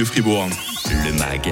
de Fribourg. Le MAG,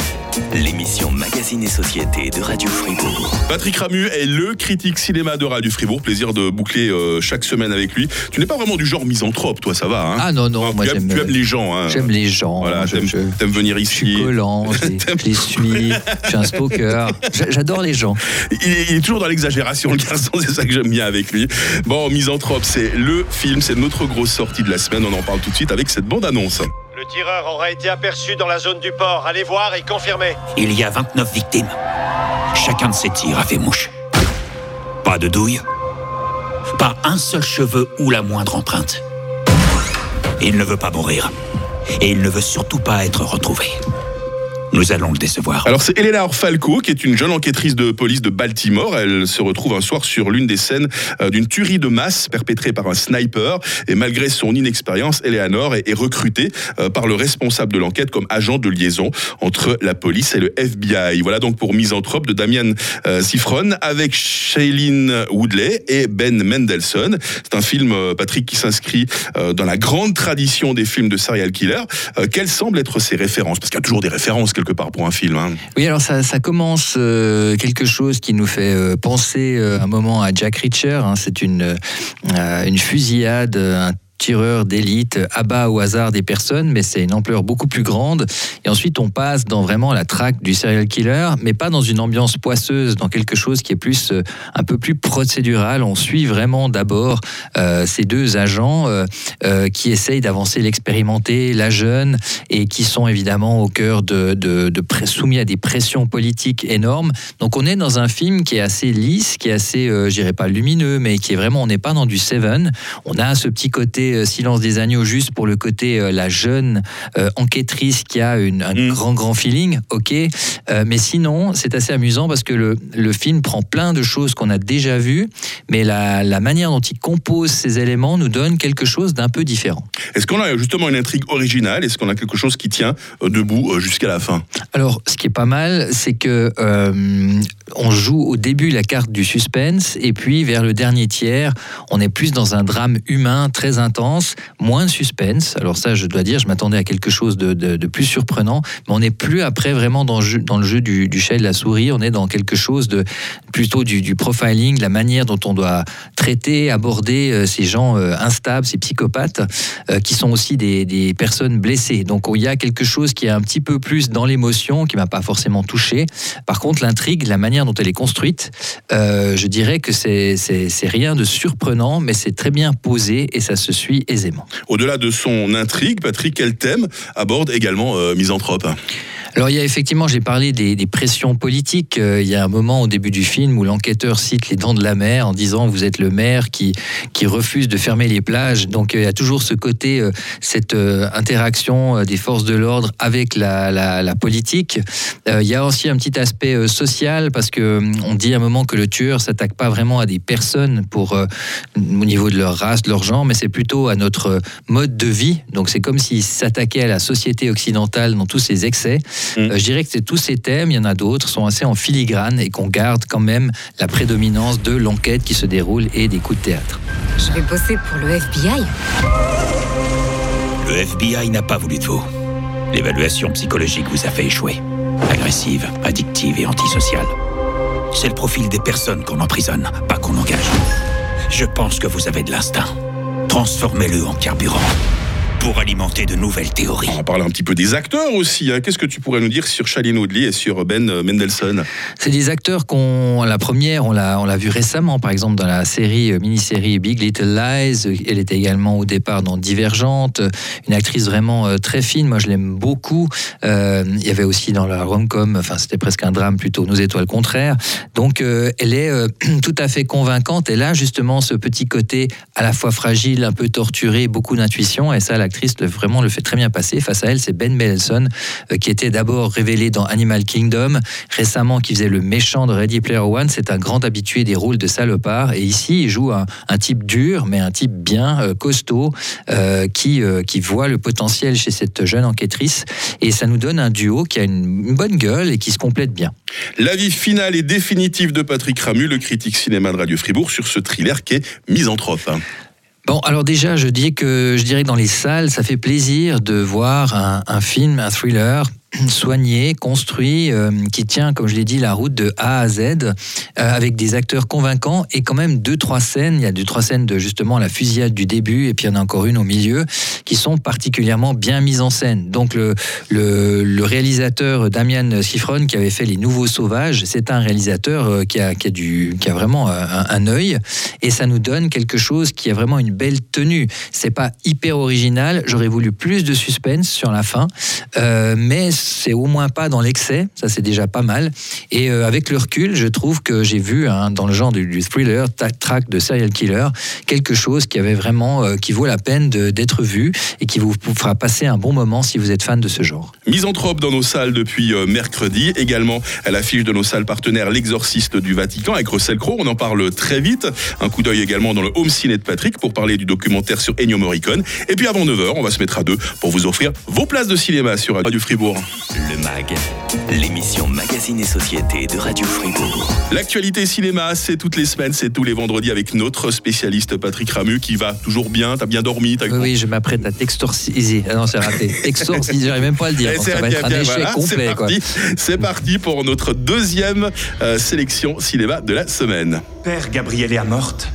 l'émission Magazine et Société de Radio Fribourg. Patrick Ramu est le critique cinéma de Radio Fribourg. Plaisir de boucler euh, chaque semaine avec lui. Tu n'es pas vraiment du genre misanthrope, toi, ça va hein? Ah non, non, tu moi aimes, j'aime. tu aimes les gens. Hein. J'aime les gens. Voilà, je, t'aimes, je- t'aimes venir je suis ici. collant, je les, suis, je suis un. J'a- J'adore les gens. Il est, il est toujours dans l'exagération, le garçon, c'est ça que j'aime bien avec lui. Bon, Misanthrope, c'est le film, c'est notre grosse sortie de la semaine. On en parle tout de suite avec cette bande-annonce. Tireur aurait été aperçu dans la zone du port. Allez voir et confirmez. Il y a 29 victimes. Chacun de ces tirs a fait mouche. Pas de douille. Pas un seul cheveu ou la moindre empreinte. Il ne veut pas mourir. Et il ne veut surtout pas être retrouvé. Nous allons le décevoir. Alors c'est Elena Falco qui est une jeune enquêtrice de police de Baltimore. Elle se retrouve un soir sur l'une des scènes euh, d'une tuerie de masse perpétrée par un sniper. Et malgré son inexpérience, Eleanor est, recrutée euh, par le responsable de l'enquête comme agent de liaison entre la police et le FBI. Voilà donc pour Misanthrope de Damian euh, Sifron avec Shailene Woodley et Ben Mendelssohn. C'est un film, euh, Patrick, qui s'inscrit euh, dans la grande tradition des films de serial killer. Euh, quelles semblent être ses références? Parce qu'il y a toujours des références quelque part pour un film. hein. Oui, alors ça, commence euh, quelque chose qui nous fait euh, penser euh, un moment à Jack Reacher. hein. C'est une, une fusillade, un tireur d'élite abat au hasard des personnes, mais c'est une ampleur beaucoup plus grande. Et ensuite, on passe dans vraiment la traque du serial killer, mais pas dans une ambiance poisseuse, dans quelque chose qui est plus euh, un peu plus procédural. On suit vraiment d'abord euh, ces deux agents euh, qui essayent d'avancer l'expérimenté, la jeune, et qui sont évidemment au cœur de, soumis à des pressions politiques énormes. Donc on est dans un film qui est assez lisse, qui est assez, dirais pas lumineux, mais qui est vraiment, on n'est pas dans du Seven. On a ce petit côté euh, Silence des agneaux juste pour le côté euh, la jeune euh, enquêtrice qui a une, un Mm. grand grand feeling, ok. Mais sinon, c'est assez amusant parce que le, le film prend plein de choses qu'on a déjà vues, mais la, la manière dont il compose ces éléments nous donne quelque chose d'un peu différent. Est-ce qu'on a justement une intrigue originale? Est-ce qu'on a quelque chose qui tient debout jusqu'à la fin? Alors, ce qui est pas mal, c'est que euh, on joue au début la carte du suspense, et puis vers le dernier tiers, on est plus dans un drame humain très intense, moins suspense. Alors ça, je dois dire, je m'attendais à quelque chose de, de- plus surprenant, mais on n'est plus après vraiment dans, le jeu- du, du chat et de la souris. On est dans quelque chose de plutôt du, du profiling, la manière dont on doit traiter, aborder euh, ces gens euh, instables, ces psychopathes, euh, qui sont aussi des, des personnes blessées. Donc il y a quelque chose qui est un petit peu plus dans l'émotion, qui m'a pas forcément touché. Par contre, l'intrigue, la manière dont elle est construite, euh, je dirais que c'est rien de surprenant, mais c'est très bien posé et ça se suit aisément. Au-delà de son intrigue, Patrick, quel thème aborde également euh, Misanthrope Alors il y a effectivement, j'ai parlé des, pressions politiques. Euh, il y a un moment au début du film où l'enquêteur cite les dents de la mer en disant vous êtes le maire qui, qui refuse de fermer les plages. Donc euh, il y a toujours ce côté, euh, cette interaction des forces de l'ordre avec la, la- politique. Il y a aussi un petit aspect social parce que on dit à un moment que le tueur s'attaque pas vraiment à des personnes pour au niveau de leur race, de leur genre, mais c'est plutôt à notre mode de vie. Donc c'est comme s'il s'attaquait à la société occidentale dans tous ses excès. Mm. Euh, je dirais que c'est tous ces thèmes, il y en a d'autres, sont assez en filigrane et qu'on garde quand même la prédominance de l'enquête qui se déroule et des coups de théâtre. Je vais bosser pour le FBI. Le FBI n'a pas voulu de vous. L'évaluation psychologique vous a fait échouer. Agressive, addictive et antisociale. C'est le profil des personnes qu'on emprisonne, pas qu'on engage. Je pense que vous avez de l'instinct. Transformez-le en carburant pour alimenter de nouvelles théories. On va parler un petit peu des acteurs aussi. hein. Qu'est-ce que tu pourrais nous dire sur Shailene Woodley et sur Ben euh, Mendelssohn? C'est des acteurs qu'on, la première, on l'a, on l'a vu récemment, par exemple dans la série, euh, mini-série Big Little Lies. Elle était également au départ dans Divergente, une actrice vraiment euh, très fine. Moi, je l'aime beaucoup. Euh, il y avait aussi dans la rom-com, enfin, c'était presque un drame plutôt, Nos étoiles contraires. Donc, euh, elle est euh, tout à fait convaincante. Elle a justement ce petit côté à la fois fragile, un peu torturé, beaucoup d'intuition. Et ça, l'actrice vraiment le fait très bien passer. Face à elle, c'est Ben Mendelsohn, euh, qui était d'abord révélé dans Animal Kingdom, récemment qui faisait le méchant de Ready Player One. C'est un grand habitué des rôles de salopard. Et ici, il joue un, type dur, mais un type bien euh, costaud, euh, qui, qui voit le potentiel chez cette jeune enquêtrice. Et ça nous donne un duo qui a une, une bonne gueule et qui se complète bien. L'avis final et définitif de Patrick Ramu, le critique cinéma de Radio Fribourg, sur ce thriller qui est Misanthrope. Bon, alors déjà, je dis que je dirais que dans les salles, ça fait plaisir de voir un film, un thriller soigné, construit, euh, qui tient, comme je l'ai dit, la route de A à Z, euh, avec des acteurs convaincants et quand même deux, trois scènes. Il y a deux, trois scènes de justement la fusillade du début et puis il y en a encore une au milieu qui sont particulièrement bien mises en scène. Donc le, réalisateur Damian Sifron qui avait fait Les Nouveaux Sauvages, c'est un réalisateur euh, qui a, qui a, du, qui a vraiment un, œil et ça nous donne quelque chose qui a vraiment une belle tenue. C'est pas hyper original. J'aurais voulu plus de suspense sur la fin, mais c'est au moins pas dans l'excès, ça c'est déjà pas mal. Et euh, avec le recul, je trouve que j'ai vu hein, dans le genre du, thriller, track de serial killer, quelque chose qui avait vraiment, euh, qui vaut la peine d'être vu et qui vous fera passer un bon moment si vous êtes fan de ce genre. Misanthrope dans nos salles depuis euh, mercredi, également à l'affiche de nos salles partenaires L'Exorciste du Vatican avec Russell Crowe, on en parle très vite. Un coup d'œil également dans le Home Ciné de Patrick pour parler du documentaire sur Ennio Morricone. Et puis avant 9h, on va se mettre à deux pour vous offrir vos places de cinéma sur Radio Fribourg. Le MAG, l'émission Magazine et Société de Radio Fribourg. L'actualité cinéma, c'est toutes les semaines, c'est tous les vendredis avec notre spécialiste Patrick Ramu qui va toujours bien. T'as bien dormi t'as Oui, oui, je m'apprête à t'extorciser. Ah non, c'est raté. Exorciser, j'arrive même pas à le dire. C'est ça va bien, être un bien, échec voilà, complet. C'est quoi. parti. C'est parti pour notre deuxième euh, sélection cinéma de la semaine. Père Gabrielle est morte.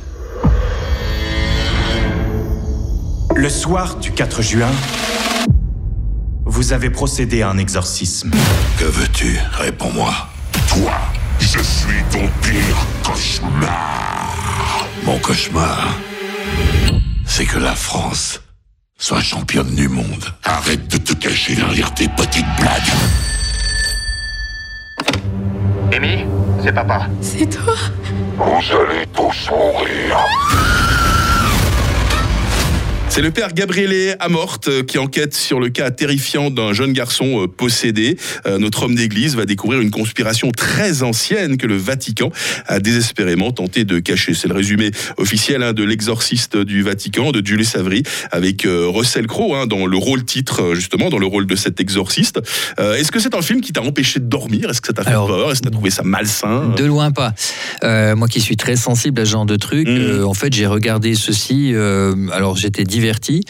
Le soir du 4 juin, vous avez procédé à un exorcisme. Que veux-tu? Réponds-moi. Toi, je suis ton pire cauchemar. Mon cauchemar, c'est que la France soit championne du monde. Arrête de te cacher derrière tes petites blagues. Amy, c'est papa. C'est toi Vous allez tous mourir. C'est le père Gabriele Amorte euh, qui enquête sur le cas terrifiant d'un jeune garçon euh, possédé. Euh, notre homme d'église va découvrir une conspiration très ancienne que le Vatican a désespérément tenté de cacher. C'est le résumé officiel hein, de l'exorciste du Vatican, de Julius Avery, avec Russell Crowe hein, dans le rôle titre, justement, dans le rôle de cet exorciste. Est-ce que c'est un film qui t'a empêché de dormir? Est-ce que ça t'a fait Alors, peur? Est-ce que t'as trouvé ça malsain? De loin pas. Euh, moi qui suis très sensible à ce genre de truc, Mm. euh, en fait j'ai regardé ceci. euh, alors j'étais diverti,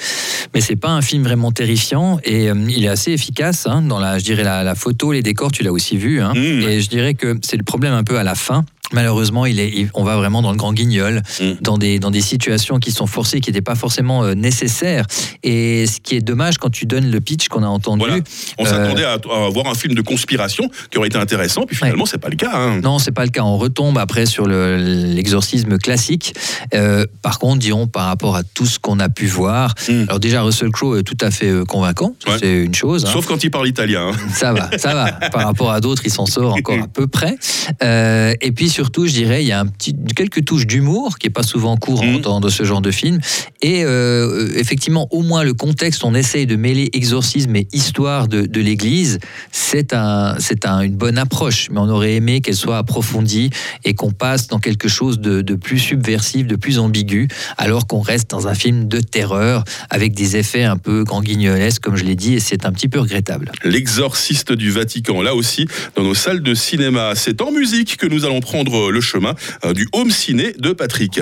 mais c'est pas un film vraiment terrifiant et euh, il est assez efficace hein, dans la, je dirais la, la photo, les décors. Tu l'as aussi vu. hein. Mm. Et je dirais que c'est le problème un peu à la fin. Malheureusement, il est, il- on va vraiment dans le grand guignol, Mm. dans, des, dans des situations qui sont forcées, qui n'étaient pas forcément euh, nécessaires. Et ce qui est dommage quand tu donnes le pitch qu'on a entendu, Voilà. On Euh, s'attendait à, à voir un film de conspiration qui aurait été intéressant, puis finalement, c'est pas le cas. hein. Non, c'est pas le cas. On retombe après sur le- l'exorcisme classique. Euh, par contre, disons par rapport à tout ce qu'on a pu voir. Mm. Alors déjà, Russell Crowe est tout à fait convaincant. Ouais. C'est une chose. hein. Sauf quand il parle italien. hein. Ça va, ça va. Par rapport à d'autres, il s'en sort encore à peu près. Et puis surtout, je dirais, il y a un petit, quelques touches d'humour qui est pas souvent courant Mhm. dans de ce genre de film. Et euh, effectivement, au moins le contexte, on essaye de mêler exorcisme et histoire de, de l'Église. C'est un, c'est un, une bonne approche, mais on aurait aimé qu'elle soit approfondie et qu'on passe dans quelque chose de, de plus subversif, de plus ambigu, alors qu'on reste dans un film de terreur avec des effets un peu grand guignolesques, comme je l'ai dit, et c'est un petit peu regrettable. L'exorciste du Vatican, là aussi, dans nos salles de cinéma. C'est en musique que nous allons prendre le chemin euh, du home ciné de Patrick.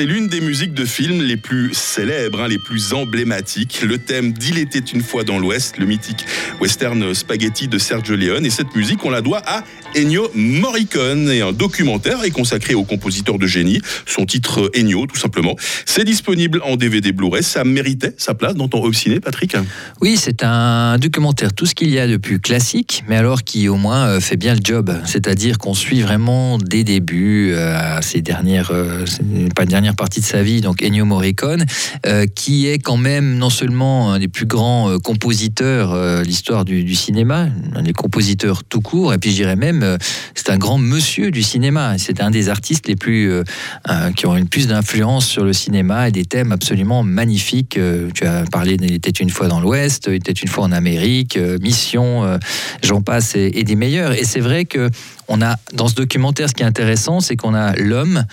C'est l'une des musiques de films les plus célèbres, hein, les plus emblématiques. Le thème d'Il était une fois dans l'Ouest, le mythique western spaghetti de Sergio Leone. Et cette musique, on la doit à Ennio Morricone. Et un documentaire est consacré au compositeur de génie. Son titre Ennio, tout simplement. C'est disponible en DVD Blu-ray. Ça méritait sa place dans ton home ciné, Patrick? Oui, c'est un documentaire, tout ce qu'il y a de plus classique, mais alors qui au moins euh, fait bien le job. C'est-à-dire qu'on suit vraiment des débuts euh, à ces dernières, euh, pas partie de sa vie, donc Ennio Morricone, euh, qui est quand même non seulement un des plus grands euh, compositeurs euh, l'histoire du, cinéma, un des compositeurs tout court, et puis je dirais même, euh, c'est un grand monsieur du cinéma. C'est un des artistes les plus qui ont une plus d'influence sur le cinéma et des thèmes absolument magnifiques. Tu as parlé d'Il était une fois dans l'Ouest, Il était une fois en Amérique, Mission, j'en passe, et, et des meilleurs. Et c'est vrai que on a dans ce documentaire, ce qui est intéressant, c'est qu'on a l'homme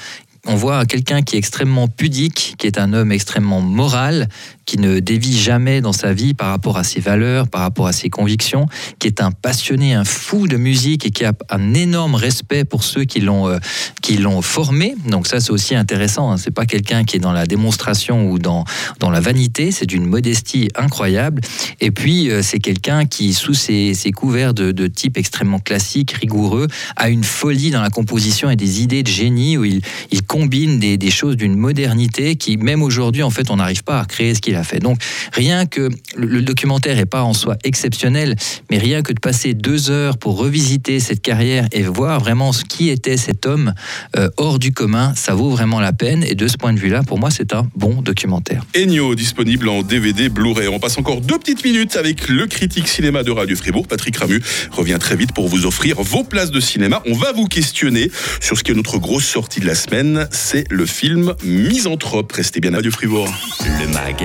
on voit quelqu'un qui est extrêmement pudique, qui est un homme extrêmement moral, qui ne dévie jamais dans sa vie par rapport à ses valeurs, par rapport à ses convictions, qui est un passionné, un fou de musique et qui a un énorme respect pour ceux qui l'ont euh, qui l'ont formé. Donc ça c'est aussi intéressant. Hein. C'est pas quelqu'un qui est dans la démonstration ou dans dans la vanité. C'est d'une modestie incroyable. Et puis euh, c'est quelqu'un qui sous ses, ses couverts de, de, type extrêmement classique, rigoureux, a une folie dans la composition et des idées de génie où il, il combine des, des choses d'une modernité qui même aujourd'hui en fait on n'arrive pas à créer ce qu'il a fait. Donc rien que le, documentaire est pas en soi exceptionnel, mais rien que de passer deux heures pour revisiter cette carrière et voir vraiment ce qui était cet homme euh, hors du commun, ça vaut vraiment la peine. Et de ce point de vue-là, pour moi, c'est un bon documentaire. Ennio, disponible en DVD Blu-ray. On passe encore deux petites minutes avec le critique cinéma de Radio Fribourg, Patrick Ramu, revient très vite pour vous offrir vos places de cinéma. On va vous questionner sur ce qui est notre grosse sortie de la semaine, c'est le film Misanthrope. Restez bien à Radio Fribourg. Le MAG,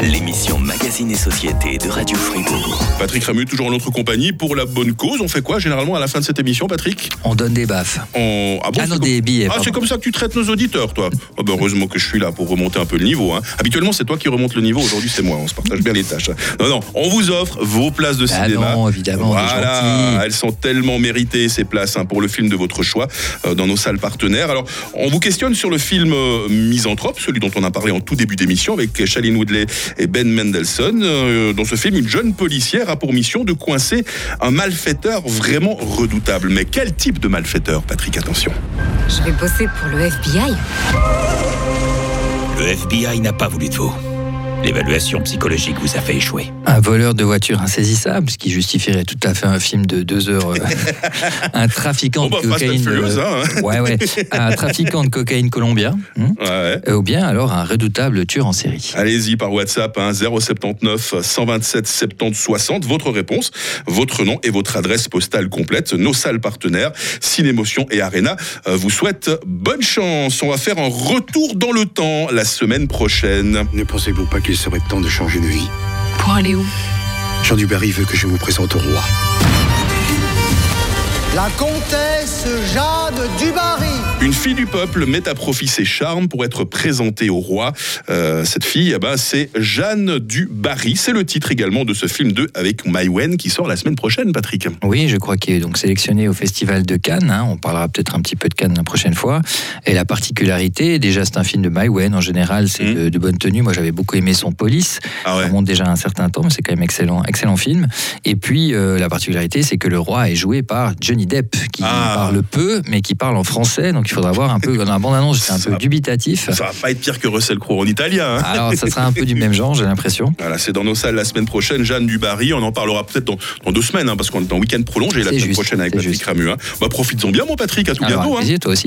l'émission Magazine et Société de Radio Fribourg. Patrick Ramu, toujours en notre compagnie pour la bonne cause. On fait quoi généralement à la fin de cette émission, Patrick? On donne des baffes. On... Ah, bon, ah non, des billets. Ah, c'est comme ça que tu traites nos auditeurs, toi. Oh, ben, heureusement que je suis là pour remonter un peu le niveau. Hein. Habituellement, c'est toi qui remonte le niveau. Aujourd'hui, c'est moi. On se partage bien les tâches. Non, non, on vous offre vos places de ah cinéma. Non, évidemment. Voilà, elles sont tellement méritées ces places hein, pour le film de votre choix euh, dans nos salles partenaires. Alors, on vous questionne sur le film euh, Misanthrope, celui dont on a parlé en tout début d'émission avec Shailene Woodley et Ben Mendelssohn. Euh, dans ce film, une jeune policière a pour mission de coincer un malfaiteur vraiment redoutable. Mais quel type de malfaiteur, Patrick Attention. Je vais bosser pour le FBI. Le FBI n'a pas voulu de vous. L'évaluation psychologique vous a fait échouer. Un voleur de voiture insaisissable, ce qui justifierait tout à fait un film de deux heures. Euh, un trafiquant oh bah, de cocaïne. Furious, hein. ouais, ouais. Un trafiquant de cocaïne colombien. Hein, ouais. Ou bien alors un redoutable tueur en série. Allez-y par WhatsApp, hein, 079 127 70 60. Votre réponse, votre nom et votre adresse postale complète. Nos salles partenaires, Cinémotion et Arena, euh, vous souhaitent bonne chance. On va faire un retour dans le temps la semaine prochaine. Ne pensez-vous pas qu'il serait temps de changer de vie Pour aller où? Jean Dubarry veut que je vous présente au roi. La comtesse Jeanne Dubarry. Une fille du peuple met à profit ses charmes pour être présentée au roi. Euh, cette fille, eh ben, c'est Jeanne du Barry. C'est le titre également de ce film 2 avec Maïwen qui sort la semaine prochaine, Patrick. Oui, je crois qu'il est donc sélectionné au Festival de Cannes. Hein. On parlera peut-être un petit peu de Cannes la prochaine fois. Et la particularité, déjà, c'est un film de Maïwen. En général, c'est Mmh. de, de bonne tenue. Moi, j'avais beaucoup aimé son Police. Ah ouais. Ça remonte déjà un certain temps, mais c'est quand même excellent, excellent film. Et puis, euh, la particularité, c'est que le roi est joué par Johnny Depp, qui Ah. parle peu, mais qui parle en français. Donc, il faudra voir un peu. Dans la bande-annonce, j'étais un Ça- peu dubitatif. Ça va pas être pire que Russell Crowe en italien. hein. Alors, ça sera un peu du même genre, j'ai l'impression. Voilà, c'est dans nos salles la semaine prochaine. Jeanne Dubarry, on en parlera peut-être dans, dans deux semaines, hein, parce qu'on est en week-end prolongé la semaine juste, prochaine avec Patrick. Ramu. Hein. Bah, profites-en bien, mon Patrick, à tout Alors, bientôt. hein. plaisir, toi aussi.